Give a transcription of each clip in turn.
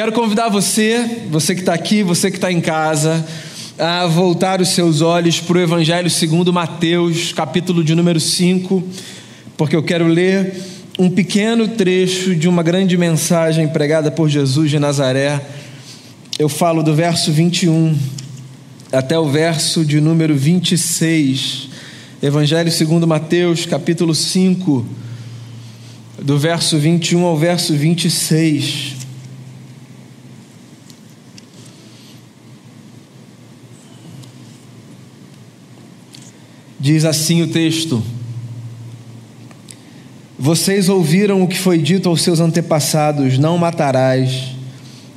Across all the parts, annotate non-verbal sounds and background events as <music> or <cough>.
Quero convidar você, você que está aqui, você que está em casa, a voltar os seus olhos para o Evangelho segundo Mateus, capítulo de número 5, porque eu quero ler um pequeno trecho de uma grande mensagem pregada por Jesus de Nazaré. Eu falo do verso 21 até o verso de número 26. Evangelho segundo Mateus, capítulo 5, do verso 21 ao verso 26. Diz assim o texto: Vocês ouviram o que foi dito aos seus antepassados: Não matarás,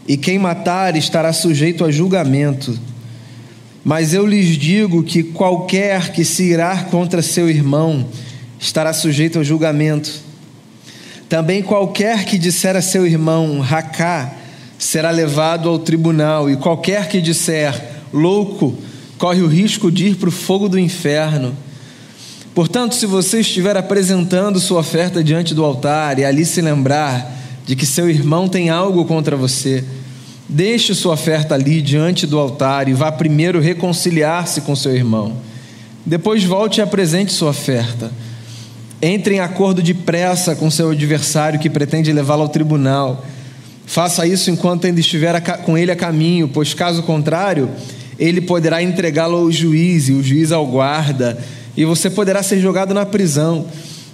e quem matar estará sujeito a julgamento. Mas eu lhes digo que qualquer que se irar contra seu irmão estará sujeito a julgamento. Também qualquer que disser a seu irmão, racá, será levado ao tribunal, e qualquer que disser, louco, corre o risco de ir para o fogo do inferno. Portanto, se você estiver apresentando sua oferta diante do altar e ali se lembrar de que seu irmão tem algo contra você, deixe sua oferta ali diante do altar e vá primeiro reconciliar-se com seu irmão. Depois volte e apresente sua oferta. Entre em acordo depressa com seu adversário que pretende levá-lo ao tribunal. Faça isso enquanto ainda estiver com ele a caminho, pois caso contrário, ele poderá entregá-lo ao juiz e o juiz ao guarda, e você poderá ser jogado na prisão.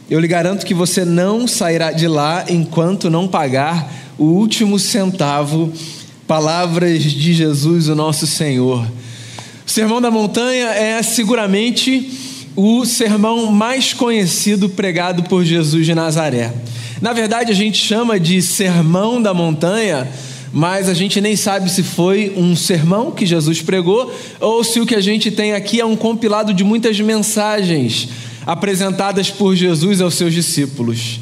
Eu lhe garanto que você não sairá de lá enquanto não pagar o último centavo. Palavras de Jesus, o nosso Senhor. O Sermão da Montanha é seguramente o sermão mais conhecido pregado por Jesus de Nazaré. Na verdade, a gente chama de Sermão da Montanha mas a gente nem sabe se foi um sermão que Jesus pregou ou se o que a gente tem aqui é um compilado de muitas mensagens apresentadas por Jesus aos seus discípulos.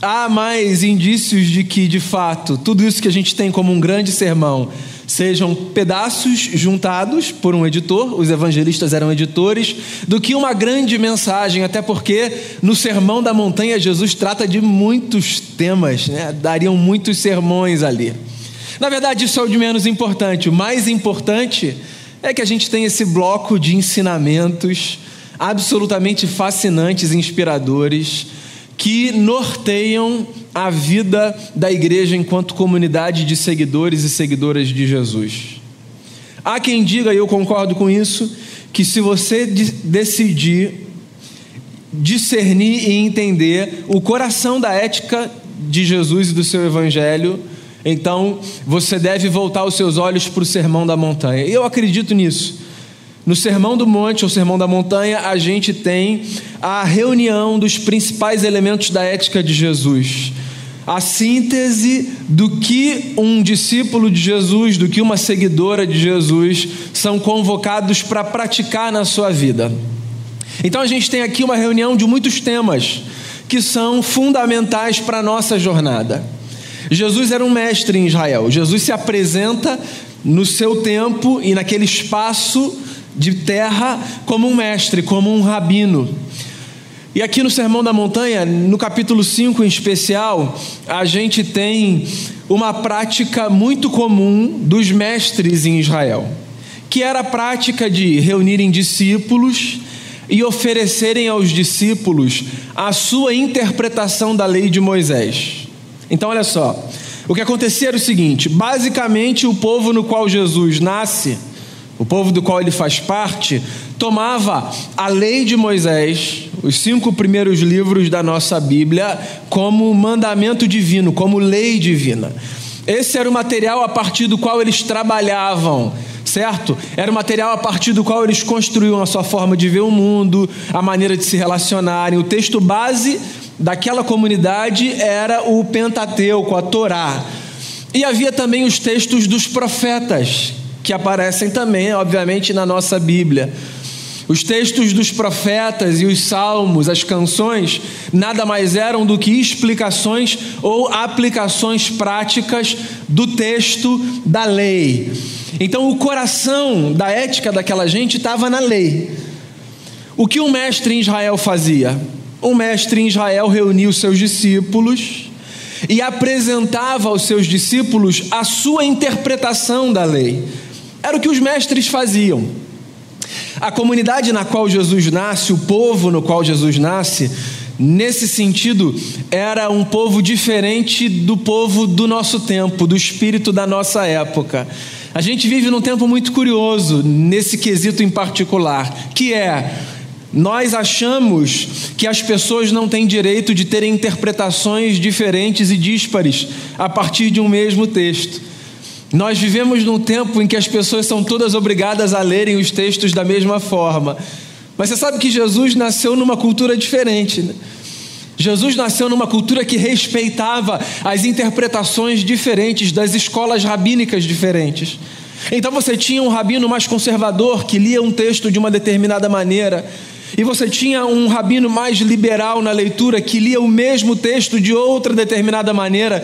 Há mais indícios de que, de fato, tudo isso que a gente tem como um grande sermão sejam pedaços juntados por um editor, os evangelistas eram editores, do que uma grande mensagem, até porque no Sermão da Montanha Jesus trata de muitos temas, né? dariam muitos sermões ali. Na verdade, isso é o de menos importante. O mais importante é que a gente tem esse bloco de ensinamentos absolutamente fascinantes e inspiradores que norteiam a vida da igreja enquanto comunidade de seguidores e seguidoras de Jesus. Há quem diga, e eu concordo com isso, que se você decidir discernir e entender o coração da ética de Jesus e do seu evangelho, então você deve voltar os seus olhos para o sermão da montanha. Eu acredito nisso. No Sermão do Monte ou Sermão da Montanha, a gente tem a reunião dos principais elementos da ética de Jesus. A síntese do que um discípulo de Jesus, do que uma seguidora de Jesus são convocados para praticar na sua vida. Então a gente tem aqui uma reunião de muitos temas que são fundamentais para a nossa jornada. Jesus era um mestre em Israel. Jesus se apresenta no seu tempo e naquele espaço de terra como um mestre, como um rabino. E aqui no Sermão da Montanha, no capítulo 5 em especial, a gente tem uma prática muito comum dos mestres em Israel, que era a prática de reunirem discípulos e oferecerem aos discípulos a sua interpretação da lei de Moisés. Então, olha só. O que acontecia era o seguinte: basicamente, o povo no qual Jesus nasce, o povo do qual ele faz parte, tomava a lei de Moisés, os cinco primeiros livros da nossa Bíblia, como mandamento divino, como lei divina. Esse era o material a partir do qual eles trabalhavam, certo? Era o material a partir do qual eles construíam a sua forma de ver o mundo, a maneira de se relacionarem. O texto base daquela comunidade era o Pentateuco, a Torá. E havia também os textos dos profetas, que aparecem também, obviamente, na nossa Bíblia. Os textos dos profetas e os salmos, as canções, nada mais eram do que explicações ou aplicações práticas do texto da lei. Então, o coração da ética daquela gente estava na lei. O que o mestre em Israel fazia? O mestre em Israel reuniu seus discípulos e apresentava aos seus discípulos a sua interpretação da lei. Era o que os mestres faziam. A comunidade na qual Jesus nasce, o povo no qual Jesus nasce, nesse sentido, era um povo diferente do povo do nosso tempo, do espírito da nossa época. A gente vive num tempo muito curioso nesse quesito em particular, que é nós achamos que as pessoas não têm direito de terem interpretações diferentes e díspares a partir de um mesmo texto. Nós vivemos num tempo em que as pessoas são todas obrigadas a lerem os textos da mesma forma. Mas você sabe que Jesus nasceu numa cultura diferente. Né? Jesus nasceu numa cultura que respeitava as interpretações diferentes das escolas rabínicas diferentes. Então você tinha um rabino mais conservador que lia um texto de uma determinada maneira, e você tinha um rabino mais liberal na leitura que lia o mesmo texto de outra determinada maneira.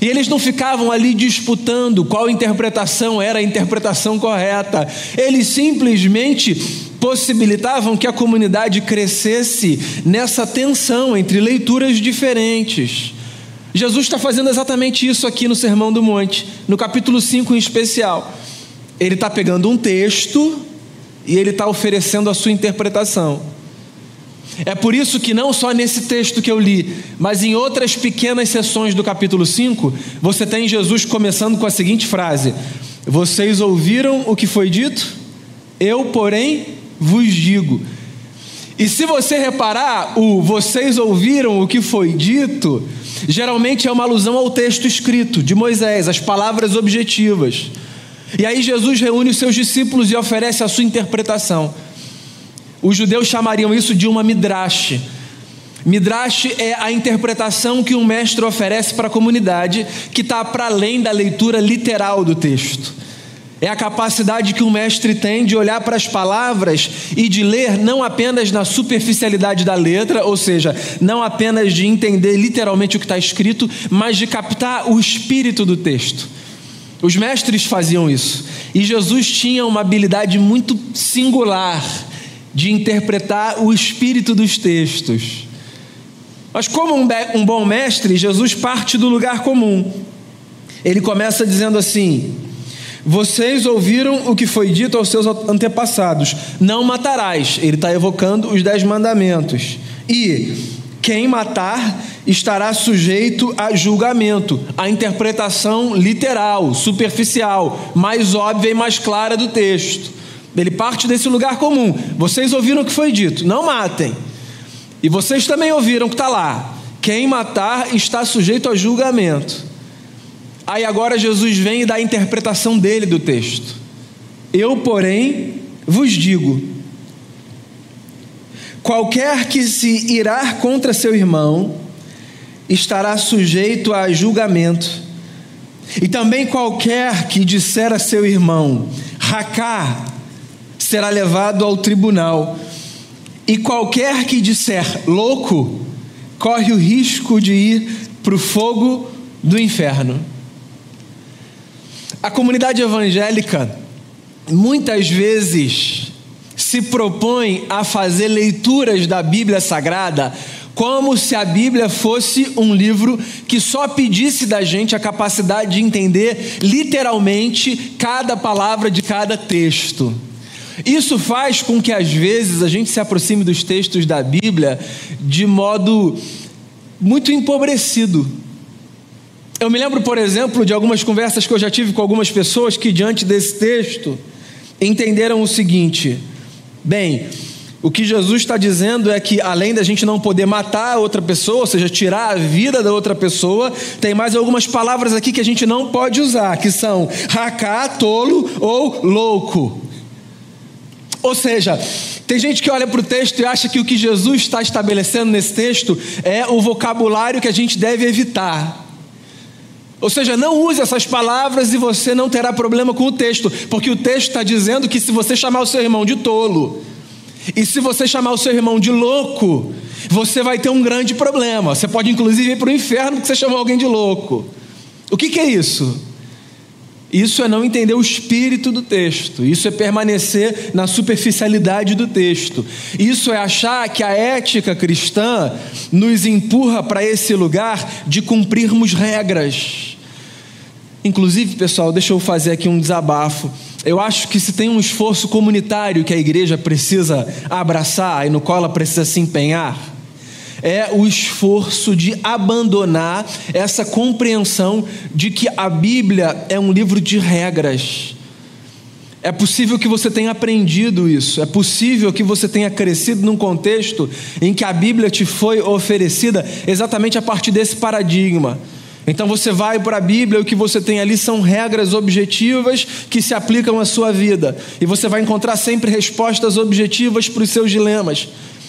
E eles não ficavam ali disputando qual interpretação era a interpretação correta. Eles simplesmente possibilitavam que a comunidade crescesse nessa tensão entre leituras diferentes. Jesus está fazendo exatamente isso aqui no Sermão do Monte, no capítulo 5 em especial. Ele está pegando um texto e ele está oferecendo a sua interpretação. É por isso que, não só nesse texto que eu li, mas em outras pequenas sessões do capítulo 5, você tem Jesus começando com a seguinte frase: Vocês ouviram o que foi dito? Eu, porém, vos digo. E se você reparar, o vocês ouviram o que foi dito, geralmente é uma alusão ao texto escrito de Moisés, as palavras objetivas. E aí Jesus reúne os seus discípulos e oferece a sua interpretação. Os judeus chamariam isso de uma midrash. Midrash é a interpretação que um mestre oferece para a comunidade, que está para além da leitura literal do texto. É a capacidade que um mestre tem de olhar para as palavras e de ler não apenas na superficialidade da letra, ou seja, não apenas de entender literalmente o que está escrito, mas de captar o espírito do texto. Os mestres faziam isso. E Jesus tinha uma habilidade muito singular de interpretar o espírito dos textos. Mas, como um, um bom mestre, Jesus parte do lugar comum. Ele começa dizendo assim: Vocês ouviram o que foi dito aos seus antepassados: Não matarás. Ele está evocando os dez mandamentos. E quem matar estará sujeito a julgamento, a interpretação literal, superficial, mais óbvia e mais clara do texto. Ele parte desse lugar comum. Vocês ouviram o que foi dito: não matem. E vocês também ouviram que está lá: quem matar está sujeito a julgamento. Aí agora Jesus vem e dá a interpretação dele do texto. Eu, porém, vos digo: qualquer que se irá contra seu irmão estará sujeito a julgamento. E também qualquer que disser a seu irmão, Racá, será levado ao tribunal. E qualquer que disser louco, corre o risco de ir para o fogo do inferno. A comunidade evangélica muitas vezes se propõe a fazer leituras da Bíblia Sagrada como se a Bíblia fosse um livro que só pedisse da gente a capacidade de entender literalmente cada palavra de cada texto. Isso faz com que às vezes a gente se aproxime dos textos da Bíblia de modo muito empobrecido. Eu me lembro, por exemplo, de algumas conversas que eu já tive com algumas pessoas que, diante desse texto, entenderam o seguinte: bem, o que Jesus está dizendo é que, além da gente não poder matar outra pessoa, ou seja, tirar a vida da outra pessoa, tem mais algumas palavras aqui que a gente não pode usar, que são racá, tolo ou louco. Ou seja, tem gente que olha para o texto e acha que o que Jesus está estabelecendo nesse texto é o vocabulário que a gente deve evitar. Ou seja, não use essas palavras e você não terá problema com o texto, porque o texto está dizendo que se você chamar o seu irmão de tolo, e se você chamar o seu irmão de louco, você vai ter um grande problema. Você pode inclusive ir para o inferno porque você chamou alguém de louco. O que, que é isso? Isso é não entender o espírito do texto, isso é permanecer na superficialidade do texto, isso é achar que a ética cristã nos empurra para esse lugar de cumprirmos regras. Inclusive, pessoal, deixa eu fazer aqui um desabafo. Eu acho que se tem um esforço comunitário que a igreja precisa abraçar e no qual ela precisa se empenhar, é o esforço de abandonar essa compreensão de que a Bíblia é um livro de regras. É possível que você tenha aprendido isso, é possível que você tenha crescido num contexto em que a Bíblia te foi oferecida exatamente a partir desse paradigma. Então você vai para a Bíblia e o que você tem ali são regras objetivas que se aplicam à sua vida. E você vai encontrar sempre respostas objetivas para os seus dilemas.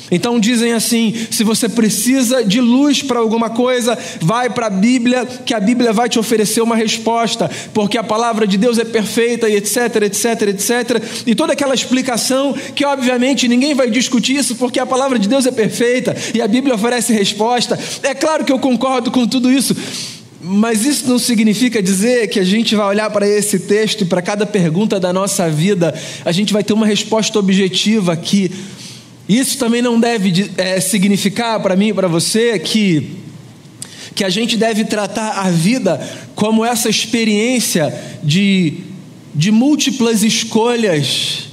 Então dizem assim: se você precisa de luz para alguma coisa, vai para a Bíblia, que a Bíblia vai te oferecer uma resposta, porque a palavra de Deus é perfeita e etc, etc, etc. E toda aquela explicação que, obviamente, ninguém vai discutir isso, porque a palavra de Deus é perfeita e a Bíblia oferece resposta. É claro que eu concordo com tudo isso. Mas isso não significa dizer que a gente vai olhar para esse texto e para cada pergunta da nossa vida, a gente vai ter uma resposta objetiva aqui. Isso também não deve é, significar para mim e para você que, que a gente deve tratar a vida como essa experiência de, de múltiplas escolhas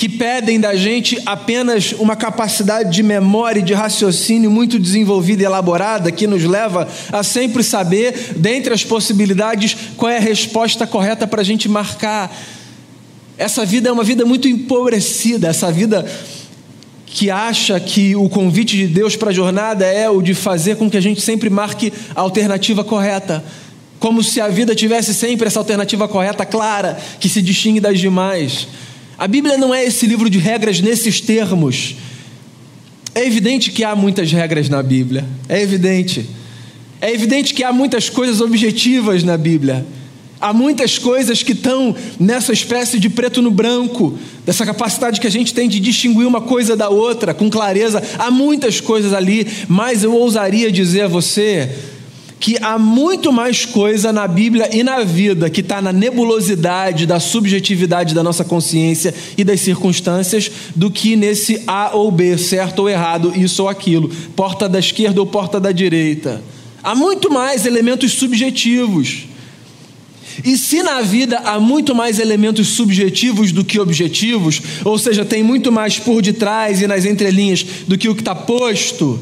que pedem da gente apenas uma capacidade de memória e de raciocínio muito desenvolvida e elaborada, que nos leva a sempre saber, dentre as possibilidades, qual é a resposta correta para a gente marcar. Essa vida é uma vida muito empobrecida, essa vida que acha que o convite de Deus para a jornada é o de fazer com que a gente sempre marque a alternativa correta. Como se a vida tivesse sempre essa alternativa correta, clara, que se distingue das demais. A Bíblia não é esse livro de regras nesses termos. É evidente que há muitas regras na Bíblia. É evidente. É evidente que há muitas coisas objetivas na Bíblia. Há muitas coisas que estão nessa espécie de preto no branco, dessa capacidade que a gente tem de distinguir uma coisa da outra com clareza. Há muitas coisas ali, mas eu ousaria dizer a você que há muito mais coisa na Bíblia e na vida que está na nebulosidade da subjetividade da nossa consciência e das circunstâncias do que nesse A ou B, certo ou errado, isso ou aquilo, porta da esquerda ou porta da direita. Há muito mais elementos subjetivos. E se na vida há muito mais elementos subjetivos do que objetivos, ou seja, tem muito mais por detrás e nas entrelinhas do que o que está posto,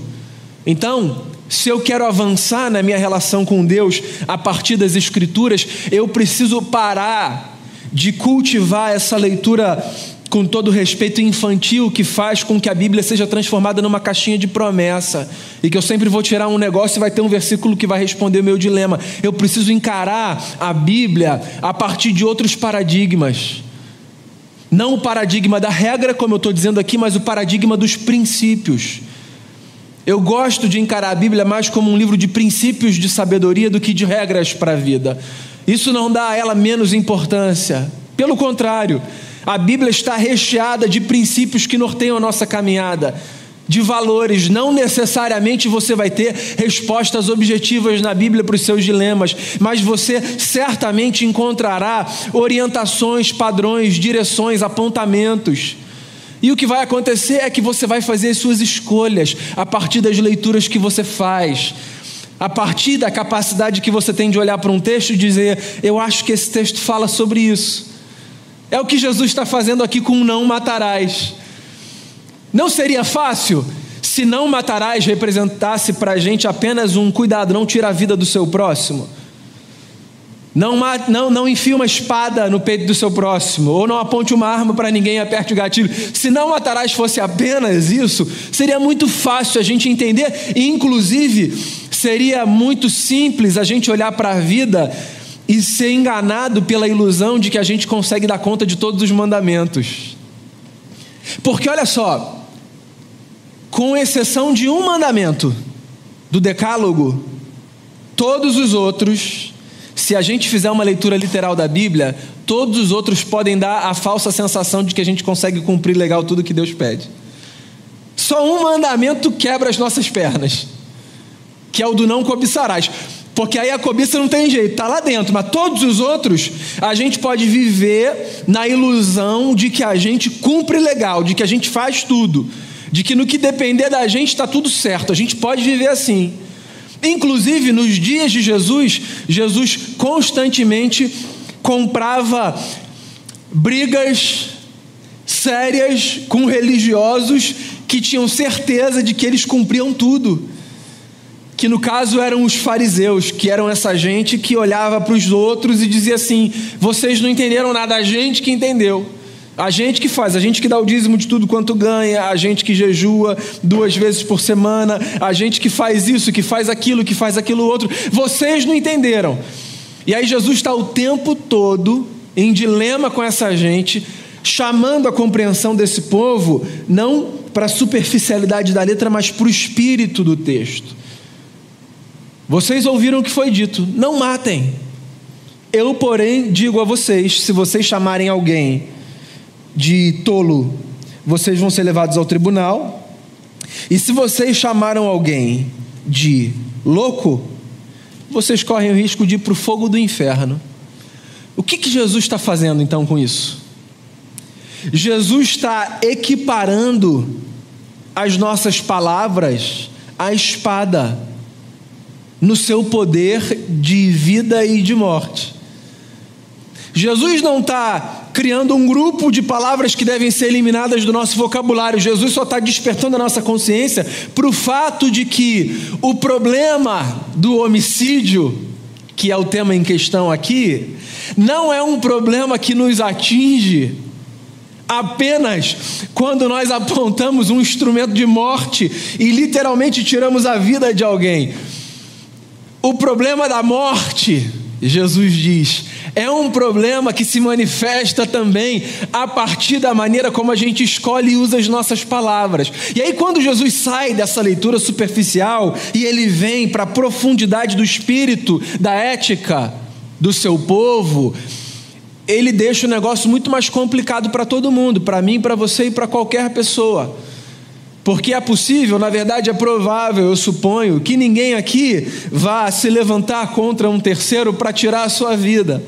então se eu quero avançar na minha relação com Deus a partir das Escrituras, eu preciso parar de cultivar essa leitura com todo respeito infantil que faz com que a Bíblia seja transformada numa caixinha de promessa e que eu sempre vou tirar um negócio e vai ter um versículo que vai responder o meu dilema. Eu preciso encarar a Bíblia a partir de outros paradigmas. Não o paradigma da regra, como eu estou dizendo aqui, mas o paradigma dos princípios. Eu gosto de encarar a Bíblia mais como um livro de princípios de sabedoria do que de regras para a vida. Isso não dá a ela menos importância. Pelo contrário, a Bíblia está recheada de princípios que norteiam a nossa caminhada, de valores. Não necessariamente você vai ter respostas objetivas na Bíblia para os seus dilemas, mas você certamente encontrará orientações, padrões, direções, apontamentos. E o que vai acontecer é que você vai fazer as suas escolhas a partir das leituras que você faz, a partir da capacidade que você tem de olhar para um texto e dizer: Eu acho que esse texto fala sobre isso. É o que Jesus está fazendo aqui com não matarás. Não seria fácil se não matarás representasse para a gente apenas um cuidado, não tira a vida do seu próximo? Não, não, não enfie uma espada no peito do seu próximo, ou não aponte uma arma para ninguém aperte o gatilho. Se não matarás fosse apenas isso, seria muito fácil a gente entender, e inclusive seria muito simples a gente olhar para a vida e ser enganado pela ilusão de que a gente consegue dar conta de todos os mandamentos. Porque olha só, com exceção de um mandamento do Decálogo, todos os outros se a gente fizer uma leitura literal da Bíblia, todos os outros podem dar a falsa sensação de que a gente consegue cumprir legal tudo que Deus pede. Só um mandamento quebra as nossas pernas, que é o do não cobiçarás. Porque aí a cobiça não tem jeito, está lá dentro, mas todos os outros, a gente pode viver na ilusão de que a gente cumpre legal, de que a gente faz tudo, de que no que depender da gente está tudo certo, a gente pode viver assim. Inclusive, nos dias de Jesus, Jesus constantemente comprava brigas sérias com religiosos que tinham certeza de que eles cumpriam tudo. Que no caso eram os fariseus, que eram essa gente que olhava para os outros e dizia assim: vocês não entenderam nada, a gente que entendeu. A gente que faz, a gente que dá o dízimo de tudo quanto ganha, a gente que jejua duas vezes por semana, a gente que faz isso, que faz aquilo, que faz aquilo outro. Vocês não entenderam. E aí Jesus está o tempo todo em dilema com essa gente, chamando a compreensão desse povo, não para a superficialidade da letra, mas para o espírito do texto. Vocês ouviram o que foi dito: não matem. Eu, porém, digo a vocês: se vocês chamarem alguém de tolo, vocês vão ser levados ao tribunal. E se vocês chamaram alguém de louco, vocês correm o risco de ir para o fogo do inferno. O que, que Jesus está fazendo então com isso? Jesus está equiparando as nossas palavras à espada, no seu poder de vida e de morte. Jesus não está criando um grupo de palavras que devem ser eliminadas do nosso vocabulário. Jesus só está despertando a nossa consciência para o fato de que o problema do homicídio, que é o tema em questão aqui, não é um problema que nos atinge apenas quando nós apontamos um instrumento de morte e literalmente tiramos a vida de alguém. O problema da morte, Jesus diz, é um problema que se manifesta também a partir da maneira como a gente escolhe e usa as nossas palavras. E aí, quando Jesus sai dessa leitura superficial e ele vem para a profundidade do espírito, da ética do seu povo, ele deixa o negócio muito mais complicado para todo mundo, para mim, para você e para qualquer pessoa. Porque é possível, na verdade é provável, eu suponho, que ninguém aqui vá se levantar contra um terceiro para tirar a sua vida.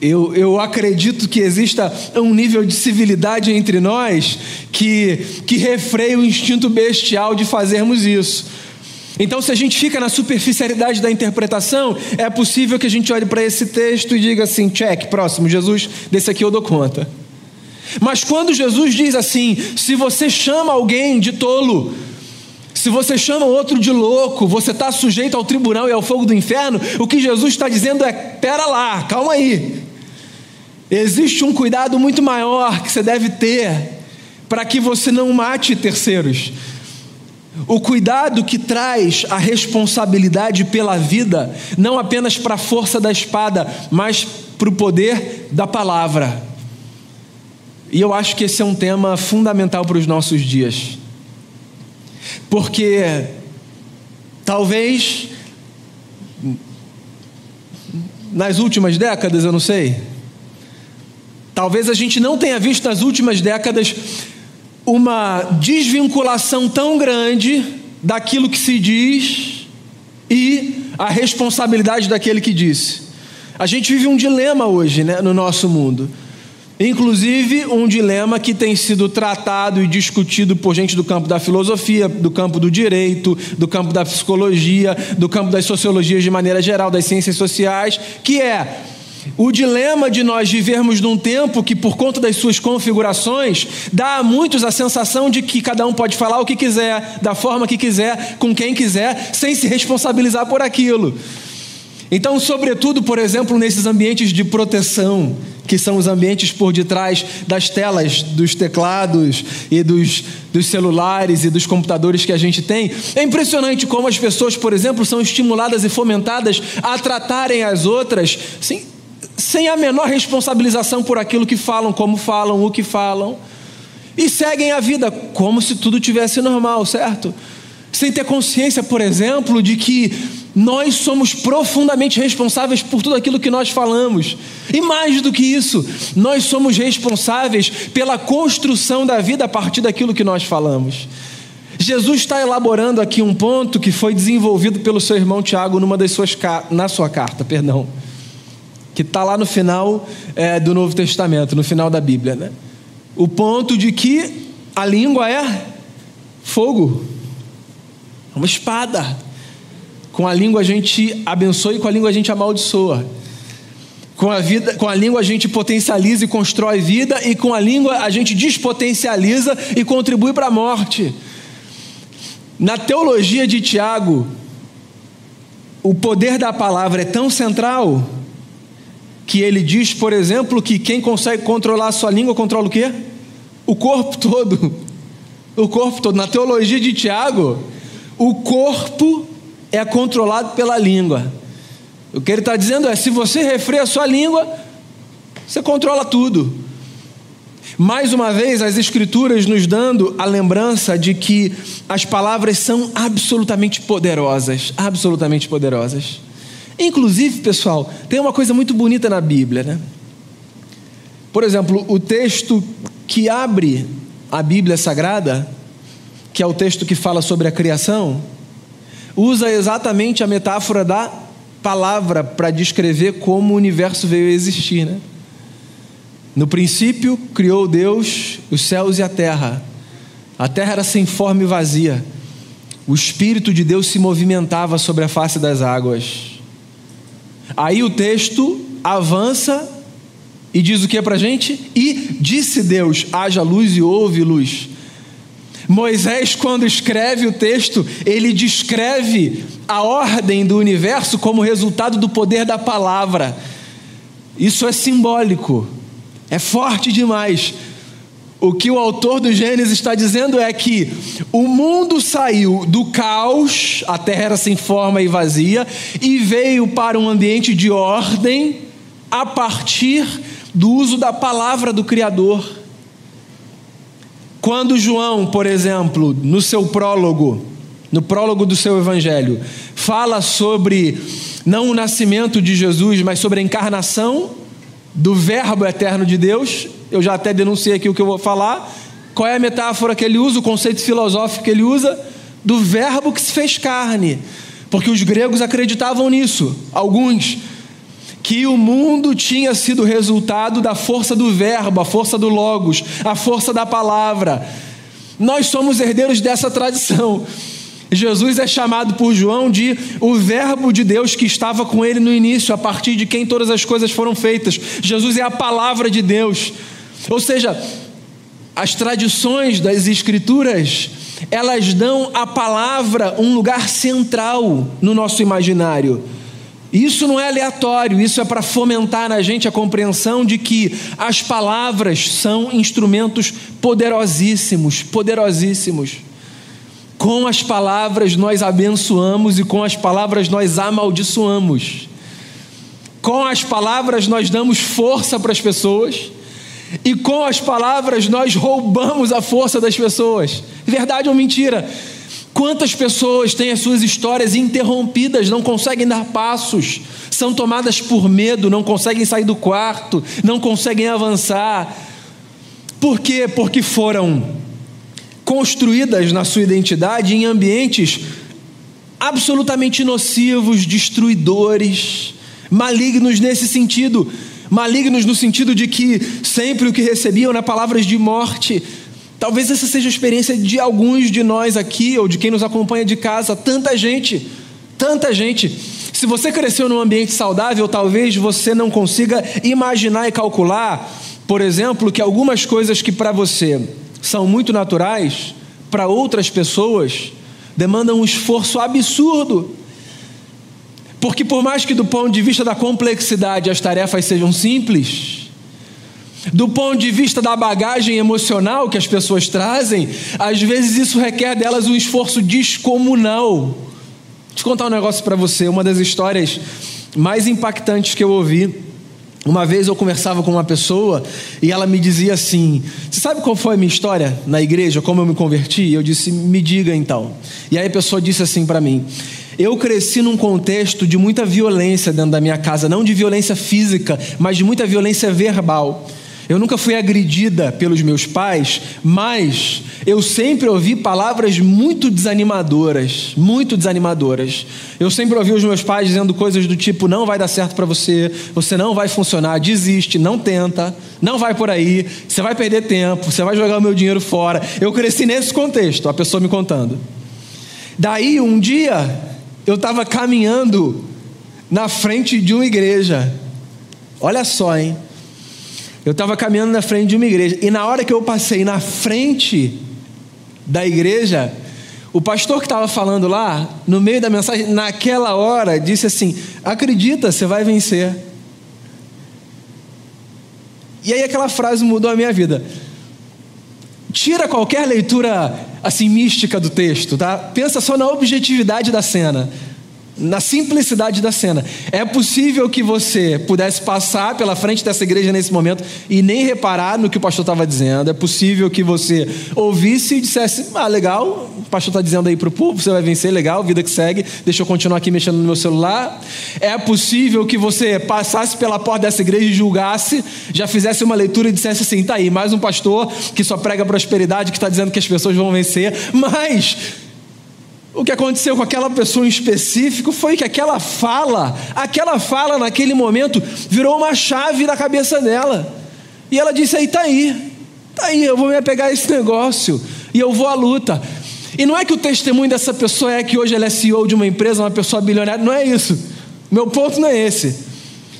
Eu, eu acredito que exista um nível de civilidade entre nós que, que refreia o instinto bestial de fazermos isso. Então, se a gente fica na superficialidade da interpretação, é possível que a gente olhe para esse texto e diga assim: check, próximo, Jesus, desse aqui eu dou conta. Mas quando Jesus diz assim: se você chama alguém de tolo, se você chama outro de louco, você está sujeito ao tribunal e ao fogo do inferno, o que Jesus está dizendo é: pera lá, calma aí. Existe um cuidado muito maior que você deve ter para que você não mate terceiros. O cuidado que traz a responsabilidade pela vida, não apenas para a força da espada, mas para o poder da palavra. E eu acho que esse é um tema fundamental para os nossos dias. Porque talvez nas últimas décadas, eu não sei, talvez a gente não tenha visto nas últimas décadas uma desvinculação tão grande daquilo que se diz e a responsabilidade daquele que disse. A gente vive um dilema hoje né, no nosso mundo. Inclusive, um dilema que tem sido tratado e discutido por gente do campo da filosofia, do campo do direito, do campo da psicologia, do campo das sociologias de maneira geral, das ciências sociais, que é o dilema de nós vivermos num tempo que, por conta das suas configurações, dá a muitos a sensação de que cada um pode falar o que quiser, da forma que quiser, com quem quiser, sem se responsabilizar por aquilo. Então, sobretudo, por exemplo, nesses ambientes de proteção, que são os ambientes por detrás das telas, dos teclados e dos, dos celulares e dos computadores que a gente tem, é impressionante como as pessoas, por exemplo, são estimuladas e fomentadas a tratarem as outras sim, sem a menor responsabilização por aquilo que falam, como falam, o que falam, e seguem a vida como se tudo tivesse normal, certo? Sem ter consciência, por exemplo, de que nós somos profundamente responsáveis por tudo aquilo que nós falamos. E mais do que isso, nós somos responsáveis pela construção da vida a partir daquilo que nós falamos. Jesus está elaborando aqui um ponto que foi desenvolvido pelo seu irmão Tiago numa das suas na sua carta, perdão, que está lá no final é, do Novo Testamento, no final da Bíblia, né? O ponto de que a língua é fogo, é uma espada. Com a língua a gente abençoa e com a língua a gente amaldiçoa. Com a, vida, com a língua a gente potencializa e constrói vida, e com a língua a gente despotencializa e contribui para a morte. Na teologia de Tiago, o poder da palavra é tão central que ele diz, por exemplo, que quem consegue controlar a sua língua controla o quê? O corpo <laughs> todo. O corpo todo. Na teologia de Tiago, o corpo é controlado pela língua. O que ele está dizendo é: se você refreia a sua língua, você controla tudo. Mais uma vez, as Escrituras nos dando a lembrança de que as palavras são absolutamente poderosas absolutamente poderosas. Inclusive, pessoal, tem uma coisa muito bonita na Bíblia, né? Por exemplo, o texto que abre a Bíblia Sagrada, que é o texto que fala sobre a criação, usa exatamente a metáfora da palavra para descrever como o universo veio a existir, né? No princípio, criou Deus os céus e a terra. A terra era sem forma e vazia. O Espírito de Deus se movimentava sobre a face das águas. Aí o texto avança e diz o que para a gente? E disse Deus: haja luz e houve luz. Moisés, quando escreve o texto, ele descreve a ordem do universo como resultado do poder da palavra. Isso é simbólico. É forte demais. O que o autor do Gênesis está dizendo é que o mundo saiu do caos, a terra era sem forma e vazia, e veio para um ambiente de ordem a partir do uso da palavra do Criador. Quando João, por exemplo, no seu prólogo, no prólogo do seu evangelho, fala sobre não o nascimento de Jesus, mas sobre a encarnação, do Verbo eterno de Deus, eu já até denunciei aqui o que eu vou falar. Qual é a metáfora que ele usa, o conceito filosófico que ele usa? Do Verbo que se fez carne. Porque os gregos acreditavam nisso, alguns, que o mundo tinha sido resultado da força do Verbo, a força do Logos, a força da palavra. Nós somos herdeiros dessa tradição. Jesus é chamado por João de o Verbo de Deus que estava com ele no início, a partir de quem todas as coisas foram feitas. Jesus é a palavra de Deus. Ou seja, as tradições das Escrituras, elas dão à palavra um lugar central no nosso imaginário. Isso não é aleatório, isso é para fomentar na gente a compreensão de que as palavras são instrumentos poderosíssimos, poderosíssimos. Com as palavras nós abençoamos e com as palavras nós amaldiçoamos. Com as palavras nós damos força para as pessoas e com as palavras nós roubamos a força das pessoas. Verdade ou mentira? Quantas pessoas têm as suas histórias interrompidas, não conseguem dar passos, são tomadas por medo, não conseguem sair do quarto, não conseguem avançar. Por quê? Porque foram construídas na sua identidade em ambientes absolutamente nocivos, destruidores, malignos nesse sentido. Malignos no sentido de que sempre o que recebiam na palavras de morte. Talvez essa seja a experiência de alguns de nós aqui, ou de quem nos acompanha de casa. Tanta gente, tanta gente. Se você cresceu num ambiente saudável, talvez você não consiga imaginar e calcular, por exemplo, que algumas coisas que para você são muito naturais, para outras pessoas demandam um esforço absurdo. Porque, por mais que do ponto de vista da complexidade as tarefas sejam simples, do ponto de vista da bagagem emocional que as pessoas trazem, às vezes isso requer delas um esforço descomunal. Deixa eu contar um negócio para você, uma das histórias mais impactantes que eu ouvi uma vez eu conversava com uma pessoa e ela me dizia assim: Você sabe qual foi a minha história na igreja, como eu me converti? Eu disse: Me diga então. E aí a pessoa disse assim para mim: Eu cresci num contexto de muita violência dentro da minha casa, não de violência física, mas de muita violência verbal. Eu nunca fui agredida pelos meus pais, mas eu sempre ouvi palavras muito desanimadoras, muito desanimadoras. Eu sempre ouvi os meus pais dizendo coisas do tipo: não vai dar certo para você, você não vai funcionar, desiste, não tenta, não vai por aí, você vai perder tempo, você vai jogar o meu dinheiro fora. Eu cresci nesse contexto, a pessoa me contando. Daí, um dia, eu estava caminhando na frente de uma igreja. Olha só, hein? Eu estava caminhando na frente de uma igreja e na hora que eu passei na frente da igreja, o pastor que estava falando lá, no meio da mensagem, naquela hora, disse assim: Acredita, você vai vencer. E aí aquela frase mudou a minha vida. Tira qualquer leitura assim mística do texto, tá? Pensa só na objetividade da cena na simplicidade da cena. É possível que você pudesse passar pela frente dessa igreja nesse momento e nem reparar no que o pastor estava dizendo. É possível que você ouvisse e dissesse: Ah, legal, o pastor está dizendo aí para o povo, você vai vencer, legal, vida que segue, deixa eu continuar aqui mexendo no meu celular. É possível que você passasse pela porta dessa igreja e julgasse, já fizesse uma leitura e dissesse assim: tá aí, mais um pastor que só prega prosperidade, que está dizendo que as pessoas vão vencer, mas o que aconteceu com aquela pessoa em específico foi que aquela fala, aquela fala naquele momento virou uma chave na cabeça dela. E ela disse: aí, tá aí, tá aí, eu vou me apegar a esse negócio e eu vou à luta. E não é que o testemunho dessa pessoa é que hoje ela é CEO de uma empresa, uma pessoa bilionária, não é isso. Meu ponto não é esse.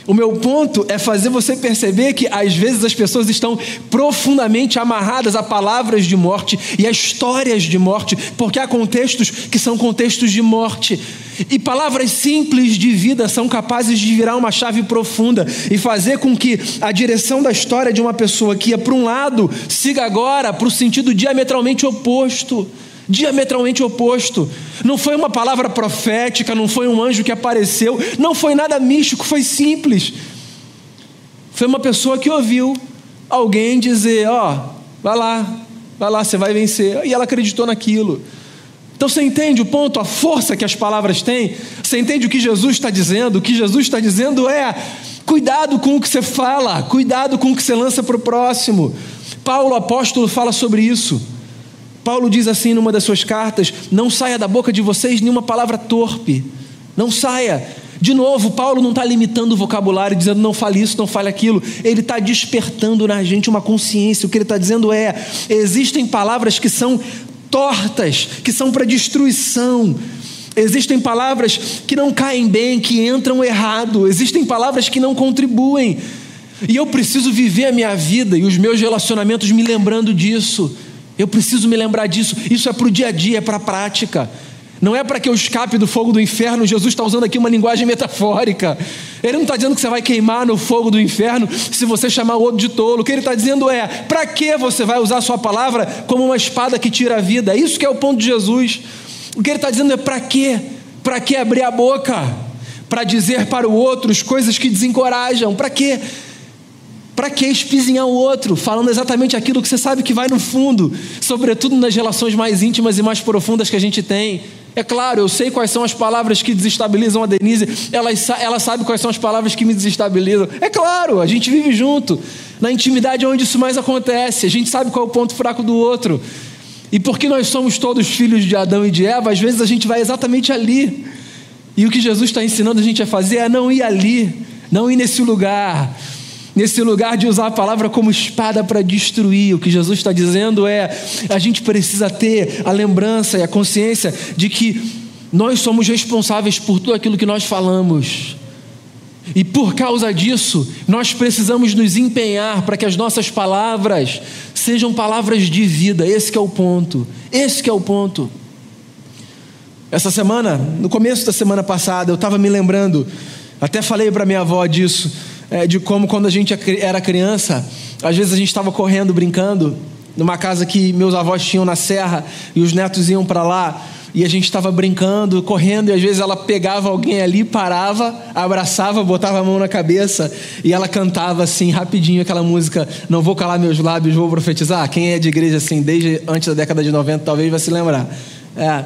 O meu ponto é fazer você perceber que às vezes as pessoas estão profundamente amarradas a palavras de morte e a histórias de morte, porque há contextos que são contextos de morte. E palavras simples de vida são capazes de virar uma chave profunda e fazer com que a direção da história de uma pessoa que ia para um lado siga agora para o sentido diametralmente oposto diametralmente oposto. Não foi uma palavra profética, não foi um anjo que apareceu, não foi nada místico, foi simples. Foi uma pessoa que ouviu alguém dizer: Ó, oh, vai lá, vai lá, você vai vencer. E ela acreditou naquilo. Então você entende o ponto, a força que as palavras têm? Você entende o que Jesus está dizendo? O que Jesus está dizendo é: cuidado com o que você fala, cuidado com o que você lança para o próximo. Paulo apóstolo fala sobre isso. Paulo diz assim numa das suas cartas: Não saia da boca de vocês nenhuma palavra torpe. Não saia. De novo, Paulo não está limitando o vocabulário, dizendo não fale isso, não fale aquilo. Ele está despertando na gente uma consciência. O que ele está dizendo é: existem palavras que são tortas, que são para destruição. Existem palavras que não caem bem, que entram errado. Existem palavras que não contribuem. E eu preciso viver a minha vida e os meus relacionamentos me lembrando disso. Eu preciso me lembrar disso. Isso é para o dia a dia, é para a prática. Não é para que eu escape do fogo do inferno. Jesus está usando aqui uma linguagem metafórica. Ele não está dizendo que você vai queimar no fogo do inferno se você chamar o outro de tolo. O que ele está dizendo é: para que você vai usar a sua palavra como uma espada que tira a vida? É isso que é o ponto de Jesus. O que ele está dizendo é: para quê? Para que abrir a boca? Para dizer para o outro as coisas que desencorajam? Para quê? Para que espizinhar o outro, falando exatamente aquilo que você sabe que vai no fundo, sobretudo nas relações mais íntimas e mais profundas que a gente tem? É claro, eu sei quais são as palavras que desestabilizam a Denise, ela, ela sabe quais são as palavras que me desestabilizam. É claro, a gente vive junto, na intimidade é onde isso mais acontece, a gente sabe qual é o ponto fraco do outro. E porque nós somos todos filhos de Adão e de Eva, às vezes a gente vai exatamente ali. E o que Jesus está ensinando a gente a fazer é não ir ali, não ir nesse lugar, Nesse lugar de usar a palavra como espada para destruir, o que Jesus está dizendo é: a gente precisa ter a lembrança e a consciência de que nós somos responsáveis por tudo aquilo que nós falamos. E por causa disso, nós precisamos nos empenhar para que as nossas palavras sejam palavras de vida. Esse é o ponto. Esse é o ponto. Essa semana, no começo da semana passada, eu estava me lembrando, até falei para minha avó disso é, de como quando a gente era criança, às vezes a gente estava correndo, brincando, numa casa que meus avós tinham na serra e os netos iam para lá. E a gente estava brincando, correndo, e às vezes ela pegava alguém ali, parava, abraçava, botava a mão na cabeça e ela cantava assim, rapidinho, aquela música Não Vou Calar Meus Lábios, Vou Profetizar. Quem é de igreja assim, desde antes da década de 90, talvez vai se lembrar. É.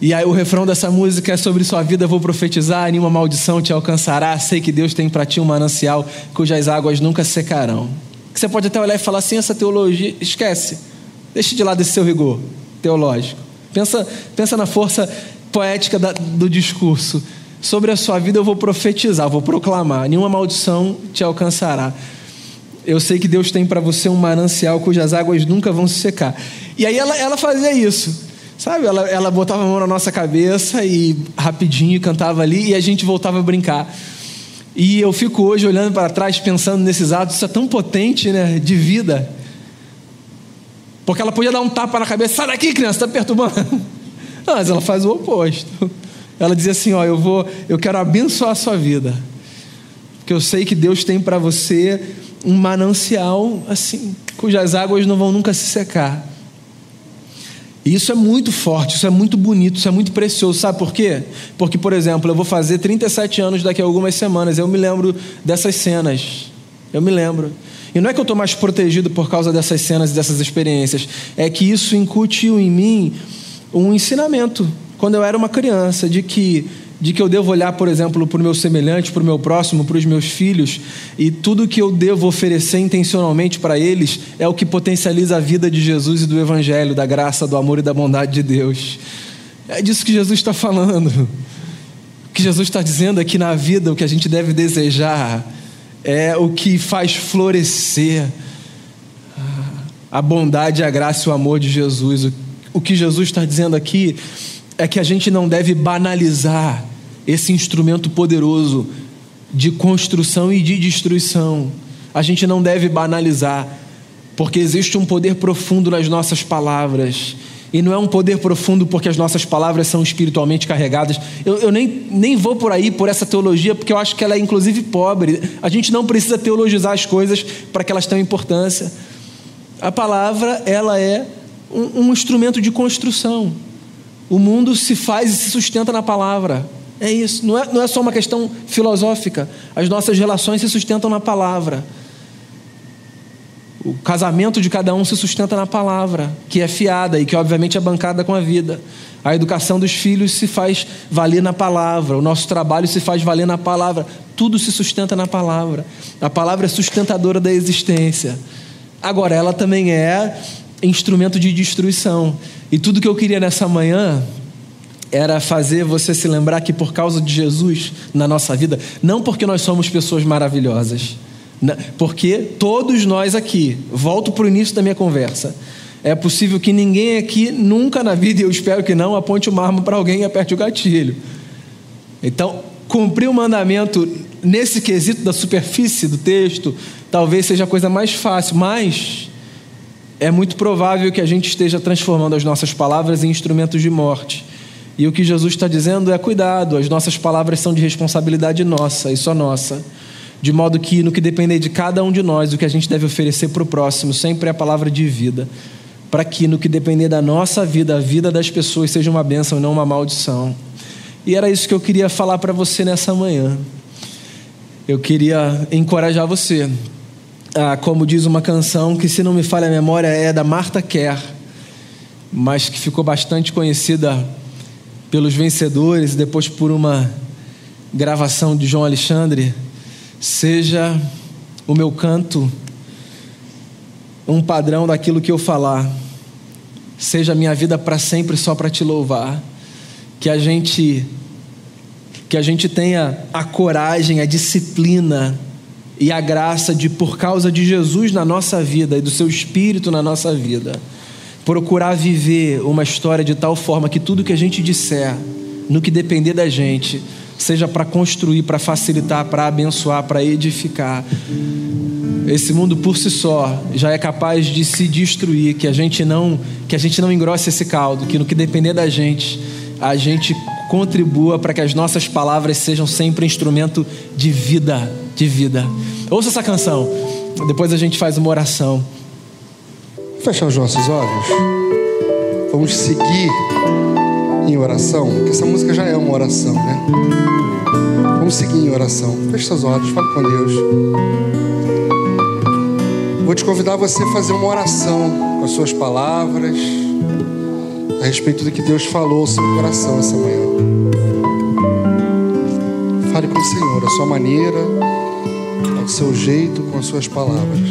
E aí o refrão dessa música é sobre sua vida vou profetizar, nenhuma maldição te alcançará, sei que Deus tem para ti um manancial cujas águas nunca secarão. que você pode até olhar e falar assim: essa teologia, esquece, deixe de lado esse seu rigor teológico. Pensa, pensa na força poética da, do discurso. Sobre a sua vida eu vou profetizar, vou proclamar: nenhuma maldição te alcançará. Eu sei que Deus tem para você um manancial cujas águas nunca vão se secar. E aí ela, ela fazia isso. Sabe, ela, ela botava a mão na nossa cabeça e rapidinho cantava ali e a gente voltava a brincar. E eu fico hoje olhando para trás, pensando nesses atos, isso é tão potente, né, de vida. Porque ela podia dar um tapa na cabeça, sai daqui, criança, está perturbando. <laughs> Não, mas ela faz o oposto. Ela dizia assim: ó, eu vou, eu quero abençoar a sua vida. Porque eu sei que Deus tem para você um manancial assim, cujas águas não vão nunca se secar. E isso é muito forte, isso é muito bonito, isso é muito precioso. Sabe por quê? Porque, por exemplo, eu vou fazer 37 anos daqui a algumas semanas. Eu me lembro dessas cenas. Eu me lembro. E não é que eu estou mais protegido por causa dessas cenas e dessas experiências. É que isso incutiu em mim um ensinamento, quando eu era uma criança, de que de que eu devo olhar, por exemplo, para o meu semelhante, para o meu próximo, para os meus filhos, e tudo que eu devo oferecer intencionalmente para eles é o que potencializa a vida de Jesus e do Evangelho, da graça, do amor e da bondade de Deus. É disso que Jesus está falando. O que Jesus está dizendo é que na vida o que a gente deve desejar é o que faz florescer a bondade, a graça e o amor de Jesus. O que Jesus está dizendo aqui é que a gente não deve banalizar esse instrumento poderoso de construção e de destruição. A gente não deve banalizar, porque existe um poder profundo nas nossas palavras. E não é um poder profundo porque as nossas palavras são espiritualmente carregadas. Eu, eu, nem, nem vou por aí por essa teologia, porque eu acho que ela é inclusive pobre. A gente não precisa teologizar as coisas para que elas tenham importância. A palavra, ela é um, um instrumento de construção. O mundo se faz e se sustenta na palavra. É isso, não é, não é só uma questão filosófica. As nossas relações se sustentam na palavra. O casamento de cada um se sustenta na palavra, que é fiada e que, obviamente, é bancada com a vida. A educação dos filhos se faz valer na palavra, o nosso trabalho se faz valer na palavra. Tudo se sustenta na palavra. A palavra é sustentadora da existência. Agora, ela também é instrumento de destruição. E tudo que eu queria nessa manhã era fazer você se lembrar que por causa de Jesus na nossa vida, não porque nós somos pessoas maravilhosas, porque todos nós aqui, volto para o início da minha conversa, é possível que ninguém aqui nunca na vida, e eu espero que não, aponte uma arma para alguém e aperte o gatilho. Então, cumprir o mandamento nesse quesito da superfície do texto, talvez seja a coisa mais fácil, mas é muito provável que a gente esteja transformando as nossas palavras em instrumentos de morte. E o que Jesus está dizendo é: cuidado, as nossas palavras são de responsabilidade nossa e só nossa. De modo que, no que depender de cada um de nós, o que a gente deve oferecer para o próximo sempre é a palavra de vida. Para que, no que depender da nossa vida, a vida das pessoas seja uma bênção e não uma maldição. E era isso que eu queria falar para você nessa manhã. Eu queria encorajar você ah, como diz uma canção que, se não me falha a memória, é da Marta Kerr, mas que ficou bastante conhecida pelos vencedores, depois por uma gravação de João Alexandre. Seja o meu canto um padrão daquilo que eu falar, seja a minha vida para sempre só para te louvar, que a gente que a gente tenha a coragem, a disciplina e a graça de, por causa de Jesus na nossa vida e do seu Espírito na nossa vida, procurar viver uma história de tal forma que tudo que a gente disser, no que depender da gente, seja para construir, para facilitar, para abençoar, para edificar. Esse mundo por si só já é capaz de se destruir, que a gente não, que a gente não engrosse esse caldo, que no que depender da gente, a gente contribua para que as nossas palavras sejam sempre instrumento de vida, de vida. Ouça essa canção, depois a gente faz uma oração. Fechar os nossos olhos. Vamos seguir em oração, porque essa música já é uma oração, né? Vamos seguir em oração. Feche seus olhos, fale com Deus. Vou te convidar você a fazer uma oração com as suas palavras a respeito do que Deus falou ao seu coração essa manhã. Fale com o Senhor, a sua maneira, do seu jeito, com as suas palavras.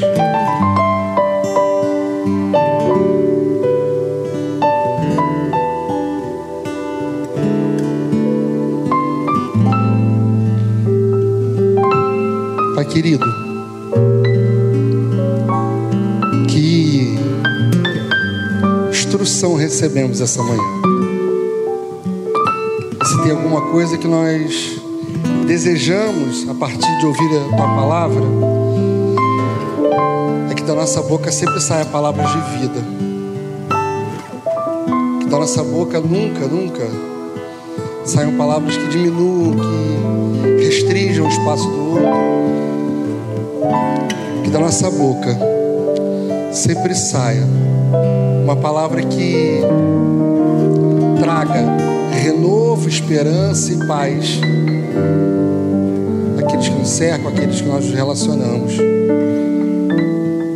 Pai querido, instrução recebemos essa manhã? Se tem alguma coisa que nós desejamos a partir de ouvir a tua palavra, é que da nossa boca sempre saia palavras de vida. Que da nossa boca nunca, nunca saiam palavras que diminuam, que restringam o espaço do outro. Que da nossa boca sempre saia uma palavra que traga renovo, esperança e paz àqueles que nos cercam, àqueles que nós nos relacionamos.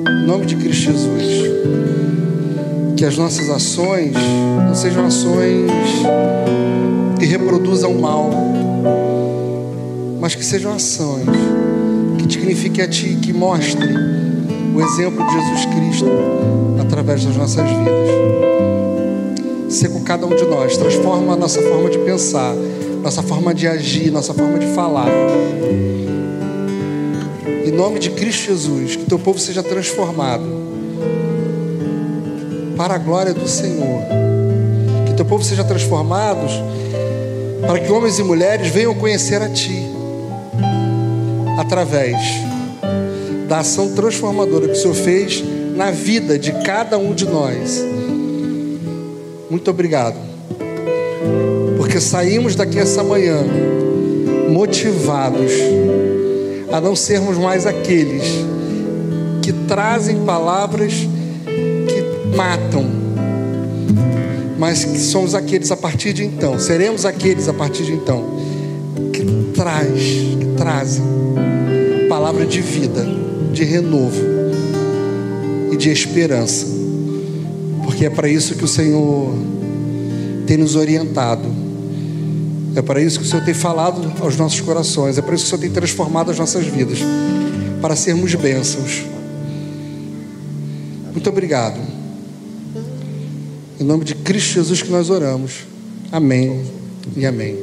Em nome de Cristo Jesus, que as nossas ações não sejam ações que reproduzam mal, mas que sejam ações que dignifiquem a Ti, que mostrem o exemplo de Jesus Cristo através das nossas vidas. Ser com cada um de nós, transforma a nossa forma de pensar, nossa forma de agir, nossa forma de falar. Em nome de Cristo Jesus, que teu povo seja transformado para a glória do Senhor. Que teu povo seja transformado para que homens e mulheres venham conhecer a Ti através da ação transformadora que o Senhor fez na vida de cada um de nós. Muito obrigado, porque saímos daqui essa manhã motivados a não sermos mais aqueles que trazem palavras que matam, mas que somos aqueles a partir de então, seremos aqueles a partir de então que traz, que trazem palavra de vida, de renovo e de esperança, porque é para isso que o Senhor tem nos orientado, é para isso que o Senhor tem falado aos nossos corações, é para isso que o Senhor tem transformado as nossas vidas, para sermos bênçãos. Muito obrigado. Em nome de Cristo Jesus que nós oramos. Amém e amém.